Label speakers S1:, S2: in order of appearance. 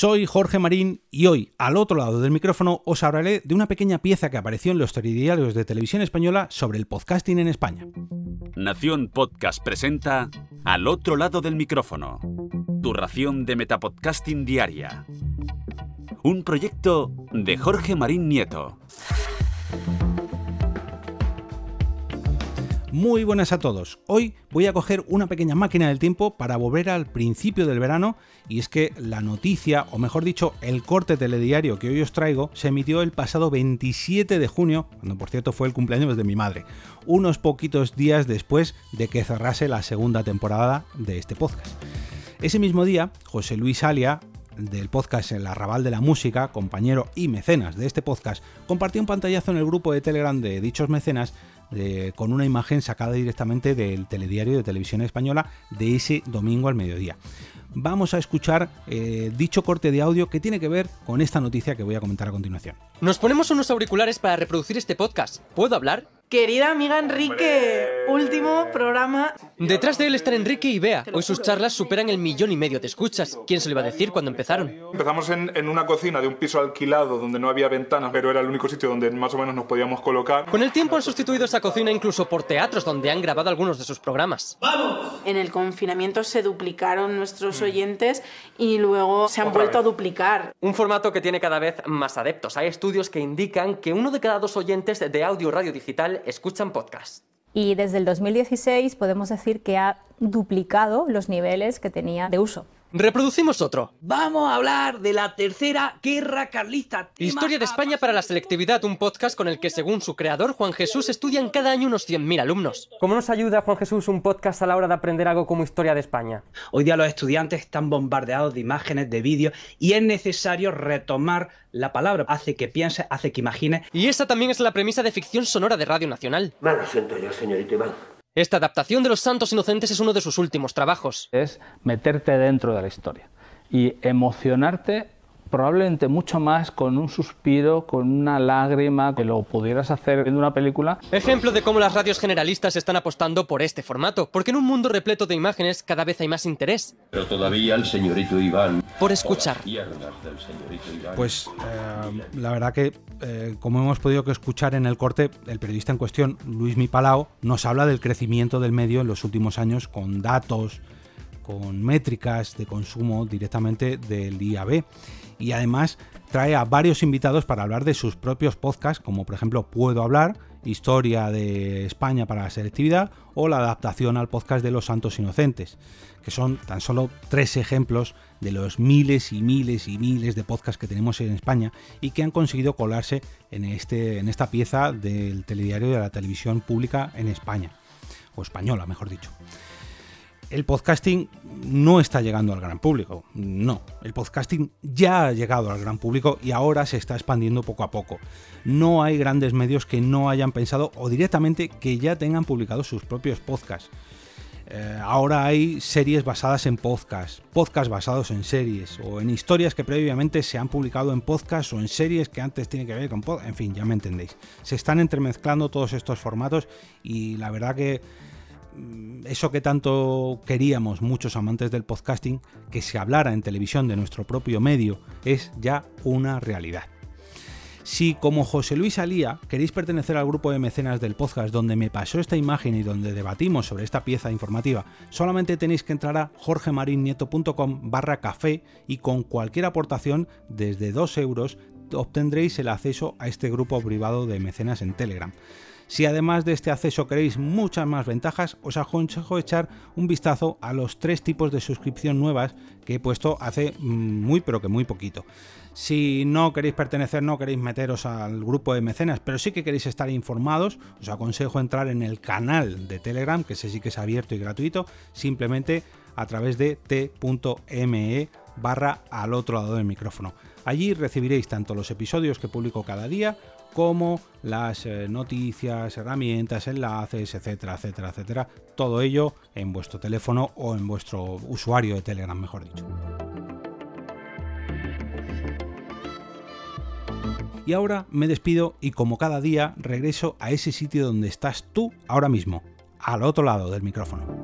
S1: Soy Jorge Marín y hoy, al otro lado del micrófono, os hablaré de una pequeña pieza que apareció en los telediarios de televisión española sobre el podcasting en España.
S2: Nación Podcast presenta Al otro lado del micrófono, tu ración de metapodcasting diaria. Un proyecto de Jorge Marín Nieto.
S1: Muy buenas a todos. Hoy voy a coger una pequeña máquina del tiempo para volver al principio del verano y es que la noticia, o mejor dicho, el corte telediario que hoy os traigo se emitió el pasado 27 de junio, cuando por cierto fue el cumpleaños de mi madre, unos poquitos días después de que cerrase la segunda temporada de este podcast. Ese mismo día, José Luis Alia, del podcast El Arrabal de la Música, compañero y mecenas de este podcast, compartió un pantallazo en el grupo de Telegram de dichos mecenas con una imagen sacada directamente del telediario de televisión española de ese domingo al mediodía. Vamos a escuchar eh, dicho corte de audio que tiene que ver con esta noticia que voy a comentar a continuación.
S3: Nos ponemos unos auriculares para reproducir este podcast. ¿Puedo hablar?
S4: Querida amiga Enrique, último programa.
S3: Detrás de él están Enrique y Bea. Hoy sus charlas superan el millón y medio de escuchas. ¿Quién se lo iba a decir cuando empezaron?
S5: Empezamos en, una cocina de un piso alquilado donde no había ventanas, pero era el único sitio donde más o menos nos podíamos colocar.
S3: Con el tiempo han sustituido esa cocina incluso por teatros donde han grabado algunos de sus programas.
S4: ¡Vamos! En el confinamiento se duplicaron nuestros oyentes y luego se han vuelto a duplicar.
S3: Un formato que tiene cada vez más adeptos. Hay estudios que indican que uno de cada dos oyentes de audio radio digital escuchan podcast.
S6: Y desde el 2016 podemos decir que ha duplicado los niveles que tenía de uso.
S3: Reproducimos otro.
S7: Vamos a hablar de la tercera guerra carlista.
S3: Historia de España para la selectividad, un podcast con el que, según su creador, Juan Jesús, estudian cada año unos 100.000 alumnos. ¿Cómo nos ayuda, Juan Jesús, un podcast a la hora de aprender algo como Historia de España?
S7: Hoy día los estudiantes están bombardeados de imágenes, de vídeos, y es necesario retomar la palabra. Hace que piense, hace que imagine.
S3: Y esa también es la premisa de ficción sonora de Radio Nacional.
S8: Mal siento yo, señorito Iván.
S3: Esta adaptación de Los Santos Inocentes es uno de sus últimos trabajos.
S9: Es meterte dentro de la historia y emocionarte probablemente mucho más con un suspiro, con una lágrima, que lo pudieras hacer viendo una película.
S3: Ejemplo de cómo las radios generalistas están apostando por este formato, porque en un mundo repleto de imágenes cada vez hay más interés.
S8: Pero todavía el señorito Iván...
S3: Por escuchar.
S1: Pues eh, la verdad que, eh, como hemos podido escuchar en el corte, el periodista en cuestión, Luis Mipalao, nos habla del crecimiento del medio en los últimos años con datos, con métricas de consumo directamente del IAB y además trae a varios invitados para hablar de sus propios podcasts, como por ejemplo Puedo hablar, Historia de España para la selectividad o la adaptación al podcast de Los Santos Inocentes, que son tan solo tres ejemplos de los miles y miles y miles de podcasts que tenemos en España y que han conseguido colarse en, este, en esta pieza del telediario de la televisión pública en España, o española, mejor dicho el podcasting no está llegando al gran público. No, el podcasting ya ha llegado al gran público y ahora se está expandiendo poco a poco. No hay grandes medios que no hayan pensado o directamente que ya tengan publicado sus propios podcasts. Eh, ahora hay series basadas en podcasts, podcasts basados en series o en historias que previamente se han publicado en podcasts o en series que antes tienen que ver con podcasts. En fin, ya me entendéis. Se están entremezclando todos estos formatos y la verdad que eso que tanto queríamos muchos amantes del podcasting, que se hablara en televisión de nuestro propio medio, es ya una realidad. Si como José Luis Alía queréis pertenecer al grupo de mecenas del podcast donde me pasó esta imagen y donde debatimos sobre esta pieza informativa, solamente tenéis que entrar a jorgemarinieto.com barra café y con cualquier aportación desde 2 euros obtendréis el acceso a este grupo privado de mecenas en Telegram. Si además de este acceso queréis muchas más ventajas, os aconsejo echar un vistazo a los tres tipos de suscripción nuevas que he puesto hace mm, muy pero que muy poquito. Si no queréis pertenecer, no queréis meteros al grupo de mecenas, pero sí que queréis estar informados, os aconsejo entrar en el canal de Telegram, que ese sí que es abierto y gratuito, simplemente a través de t.me barra al otro lado del micrófono. Allí recibiréis tanto los episodios que publico cada día como las eh, noticias, herramientas, enlaces, etcétera, etcétera, etcétera. Todo ello en vuestro teléfono o en vuestro usuario de Telegram, mejor dicho. Y ahora me despido y como cada día regreso a ese sitio donde estás tú ahora mismo, al otro lado del micrófono.